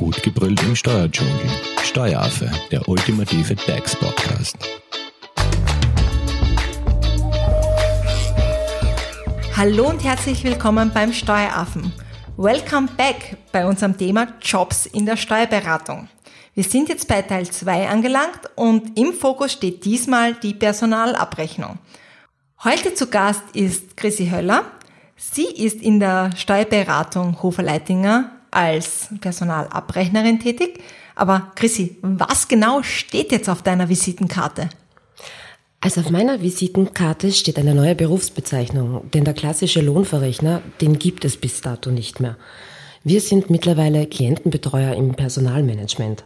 Gut gebrüllt im Steuerdschungel. Steueraffe, der ultimative DAX-Podcast. Hallo und herzlich willkommen beim Steueraffen. Welcome back bei unserem Thema Jobs in der Steuerberatung. Wir sind jetzt bei Teil 2 angelangt und im Fokus steht diesmal die Personalabrechnung. Heute zu Gast ist Chrissy Höller. Sie ist in der Steuerberatung Hofer-Leitinger als Personalabrechnerin tätig. Aber Chrissy, was genau steht jetzt auf deiner Visitenkarte? Also auf meiner Visitenkarte steht eine neue Berufsbezeichnung, denn der klassische Lohnverrechner, den gibt es bis dato nicht mehr. Wir sind mittlerweile Klientenbetreuer im Personalmanagement.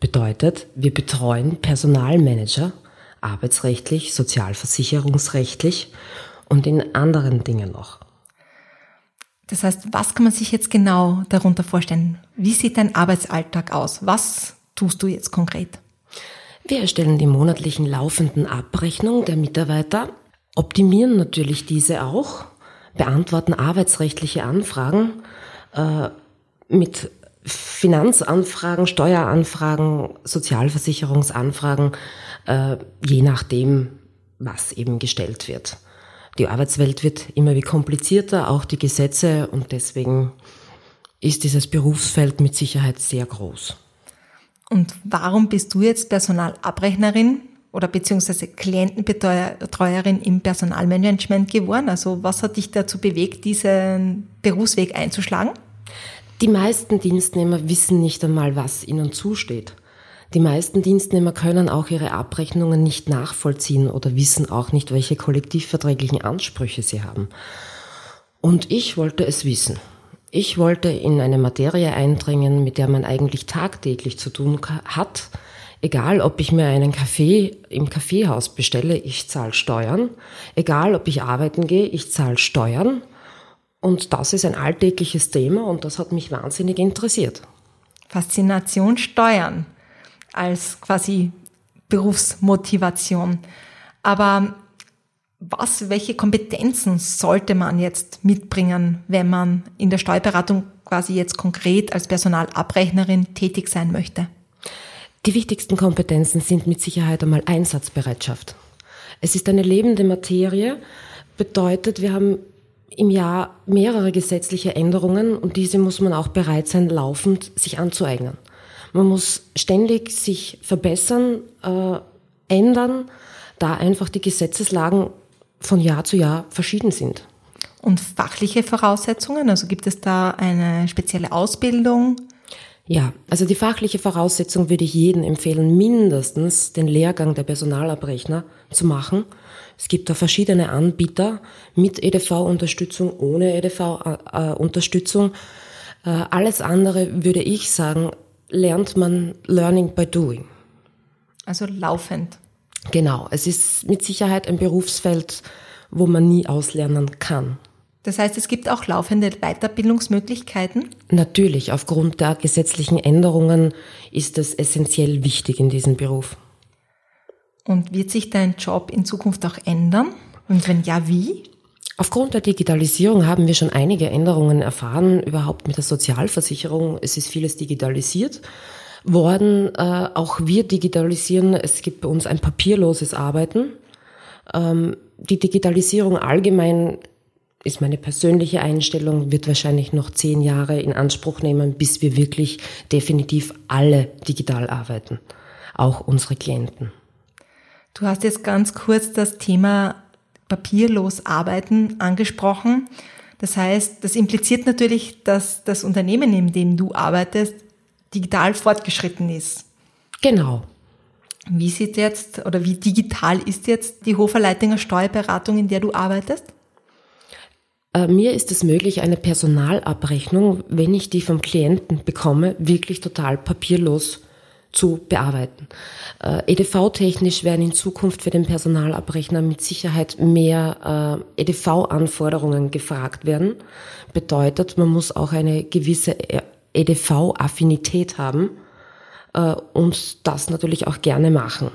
Bedeutet, wir betreuen Personalmanager, arbeitsrechtlich, sozialversicherungsrechtlich und in anderen Dingen noch. Das heißt, was kann man sich jetzt genau darunter vorstellen? Wie sieht dein Arbeitsalltag aus? Was tust du jetzt konkret? Wir erstellen die monatlichen laufenden Abrechnungen der Mitarbeiter, optimieren natürlich diese auch, beantworten arbeitsrechtliche Anfragen äh, mit Finanzanfragen, Steueranfragen, Sozialversicherungsanfragen, äh, je nachdem, was eben gestellt wird. Die Arbeitswelt wird immer wie komplizierter, auch die Gesetze und deswegen ist dieses Berufsfeld mit Sicherheit sehr groß. Und warum bist du jetzt Personalabrechnerin oder beziehungsweise Klientenbetreuerin im Personalmanagement geworden? Also was hat dich dazu bewegt, diesen Berufsweg einzuschlagen? Die meisten Dienstnehmer wissen nicht einmal, was ihnen zusteht. Die meisten Dienstnehmer können auch ihre Abrechnungen nicht nachvollziehen oder wissen auch nicht, welche kollektivverträglichen Ansprüche sie haben. Und ich wollte es wissen. Ich wollte in eine Materie eindringen, mit der man eigentlich tagtäglich zu tun hat. Egal, ob ich mir einen Kaffee im Kaffeehaus bestelle, ich zahle Steuern. Egal, ob ich arbeiten gehe, ich zahle Steuern. Und das ist ein alltägliches Thema und das hat mich wahnsinnig interessiert. Faszination Steuern als quasi Berufsmotivation. Aber was, welche Kompetenzen sollte man jetzt mitbringen, wenn man in der Steuerberatung quasi jetzt konkret als Personalabrechnerin tätig sein möchte? Die wichtigsten Kompetenzen sind mit Sicherheit einmal Einsatzbereitschaft. Es ist eine lebende Materie, bedeutet, wir haben im Jahr mehrere gesetzliche Änderungen und diese muss man auch bereit sein, laufend sich anzueignen. Man muss ständig sich verbessern, äh, ändern, da einfach die Gesetzeslagen von Jahr zu Jahr verschieden sind. Und fachliche Voraussetzungen? Also gibt es da eine spezielle Ausbildung? Ja, also die fachliche Voraussetzung würde ich jedem empfehlen, mindestens den Lehrgang der Personalabrechner zu machen. Es gibt da verschiedene Anbieter mit EDV-Unterstützung, ohne EDV-Unterstützung. Äh, alles andere würde ich sagen, lernt man Learning by Doing. Also laufend. Genau, es ist mit Sicherheit ein Berufsfeld, wo man nie auslernen kann. Das heißt, es gibt auch laufende Weiterbildungsmöglichkeiten? Natürlich, aufgrund der gesetzlichen Änderungen ist es essentiell wichtig in diesem Beruf. Und wird sich dein Job in Zukunft auch ändern? Und wenn ja, wie? Aufgrund der Digitalisierung haben wir schon einige Änderungen erfahren, überhaupt mit der Sozialversicherung. Es ist vieles digitalisiert worden. Äh, auch wir digitalisieren. Es gibt bei uns ein papierloses Arbeiten. Ähm, die Digitalisierung allgemein ist meine persönliche Einstellung, wird wahrscheinlich noch zehn Jahre in Anspruch nehmen, bis wir wirklich definitiv alle digital arbeiten. Auch unsere Klienten. Du hast jetzt ganz kurz das Thema papierlos arbeiten angesprochen. Das heißt, das impliziert natürlich, dass das Unternehmen, in dem du arbeitest, digital fortgeschritten ist. Genau. Wie sieht jetzt oder wie digital ist jetzt die Hofer-Leitinger Steuerberatung, in der du arbeitest? Äh, mir ist es möglich, eine Personalabrechnung, wenn ich die vom Klienten bekomme, wirklich total papierlos zu bearbeiten. Äh, EDV-technisch werden in Zukunft für den Personalabrechner mit Sicherheit mehr äh, EDV-Anforderungen gefragt werden. Bedeutet, man muss auch eine gewisse EDV-Affinität haben äh, und das natürlich auch gerne machen.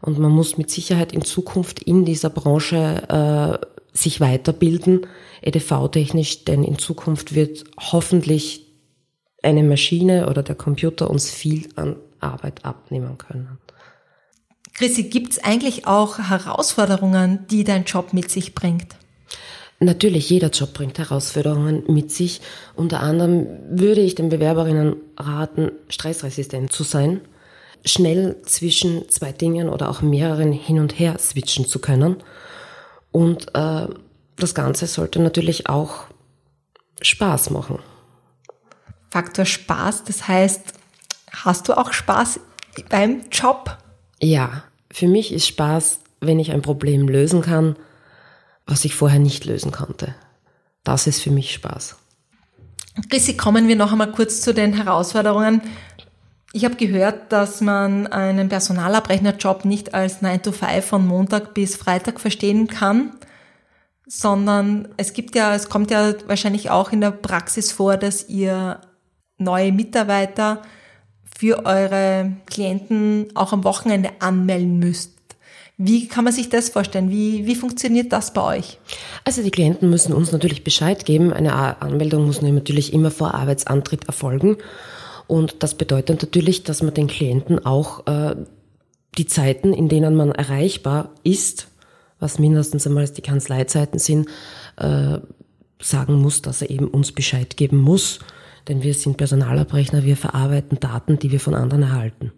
Und man muss mit Sicherheit in Zukunft in dieser Branche äh, sich weiterbilden, EDV-technisch, denn in Zukunft wird hoffentlich eine Maschine oder der Computer uns viel an Arbeit abnehmen können. Chrissy, gibt es eigentlich auch Herausforderungen, die dein Job mit sich bringt? Natürlich, jeder Job bringt Herausforderungen mit sich. Unter anderem würde ich den Bewerberinnen raten, stressresistent zu sein, schnell zwischen zwei Dingen oder auch mehreren hin und her switchen zu können. Und äh, das Ganze sollte natürlich auch Spaß machen. Faktor Spaß, das heißt, hast du auch Spaß beim Job? Ja, für mich ist Spaß, wenn ich ein Problem lösen kann, was ich vorher nicht lösen konnte. Das ist für mich Spaß. Chrissy, kommen wir noch einmal kurz zu den Herausforderungen. Ich habe gehört, dass man einen Personalabrechnerjob nicht als 9 to 5 von Montag bis Freitag verstehen kann, sondern es gibt ja, es kommt ja wahrscheinlich auch in der Praxis vor, dass ihr neue Mitarbeiter für eure Klienten auch am Wochenende anmelden müsst. Wie kann man sich das vorstellen? Wie, wie funktioniert das bei euch? Also die Klienten müssen uns natürlich Bescheid geben. Eine Anmeldung muss natürlich immer vor Arbeitsantritt erfolgen. Und das bedeutet natürlich, dass man den Klienten auch äh, die Zeiten, in denen man erreichbar ist, was mindestens einmal die Kanzleizeiten sind, äh, sagen muss, dass er eben uns Bescheid geben muss. Denn wir sind Personalabrechner, wir verarbeiten Daten, die wir von anderen erhalten.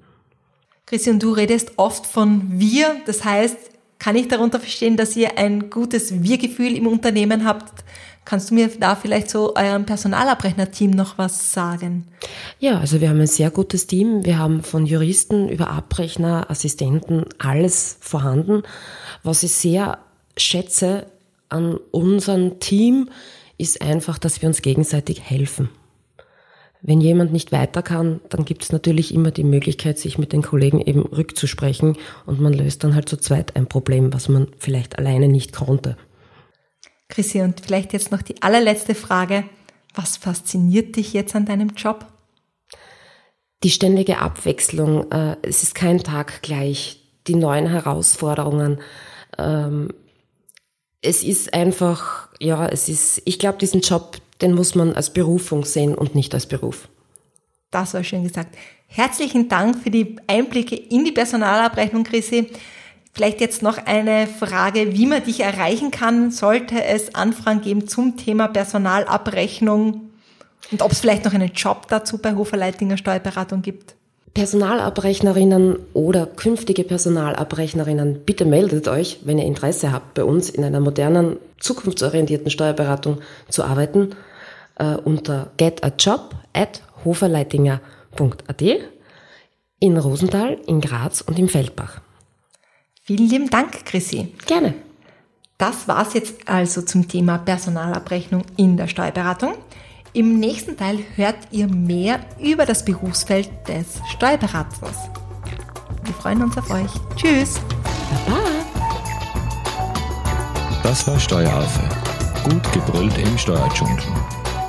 Christian, du redest oft von wir. Das heißt, kann ich darunter verstehen, dass ihr ein gutes Wir-Gefühl im Unternehmen habt? Kannst du mir da vielleicht so eurem Personalabrechner-Team noch was sagen? Ja, also wir haben ein sehr gutes Team. Wir haben von Juristen über Abrechner, Assistenten alles vorhanden. Was ich sehr schätze an unserem Team, ist einfach, dass wir uns gegenseitig helfen. Wenn jemand nicht weiter kann, dann gibt es natürlich immer die Möglichkeit, sich mit den Kollegen eben rückzusprechen und man löst dann halt zu zweit ein Problem, was man vielleicht alleine nicht konnte. Chrissy, und vielleicht jetzt noch die allerletzte Frage. Was fasziniert dich jetzt an deinem Job? Die ständige Abwechslung. Äh, es ist kein Tag gleich. Die neuen Herausforderungen. Ähm, es ist einfach, ja, es ist, ich glaube, diesen Job, den muss man als Berufung sehen und nicht als Beruf. Das war schön gesagt. Herzlichen Dank für die Einblicke in die Personalabrechnung, Chrissy. Vielleicht jetzt noch eine Frage, wie man dich erreichen kann. Sollte es Anfragen geben zum Thema Personalabrechnung und ob es vielleicht noch einen Job dazu bei Hofer Leitinger Steuerberatung gibt? Personalabrechnerinnen oder künftige Personalabrechnerinnen, bitte meldet euch, wenn ihr Interesse habt, bei uns in einer modernen, zukunftsorientierten Steuerberatung zu arbeiten, äh, unter getajob at hoferleitinger.at in Rosenthal, in Graz und im Feldbach. Vielen lieben Dank, Chrissy. Gerne. Das war's jetzt also zum Thema Personalabrechnung in der Steuerberatung. Im nächsten Teil hört ihr mehr über das Berufsfeld des Steuerberaters. Wir freuen uns auf euch. Tschüss. Baba. Das war Steueraffe. Gut gebrüllt im Steuerdschungel.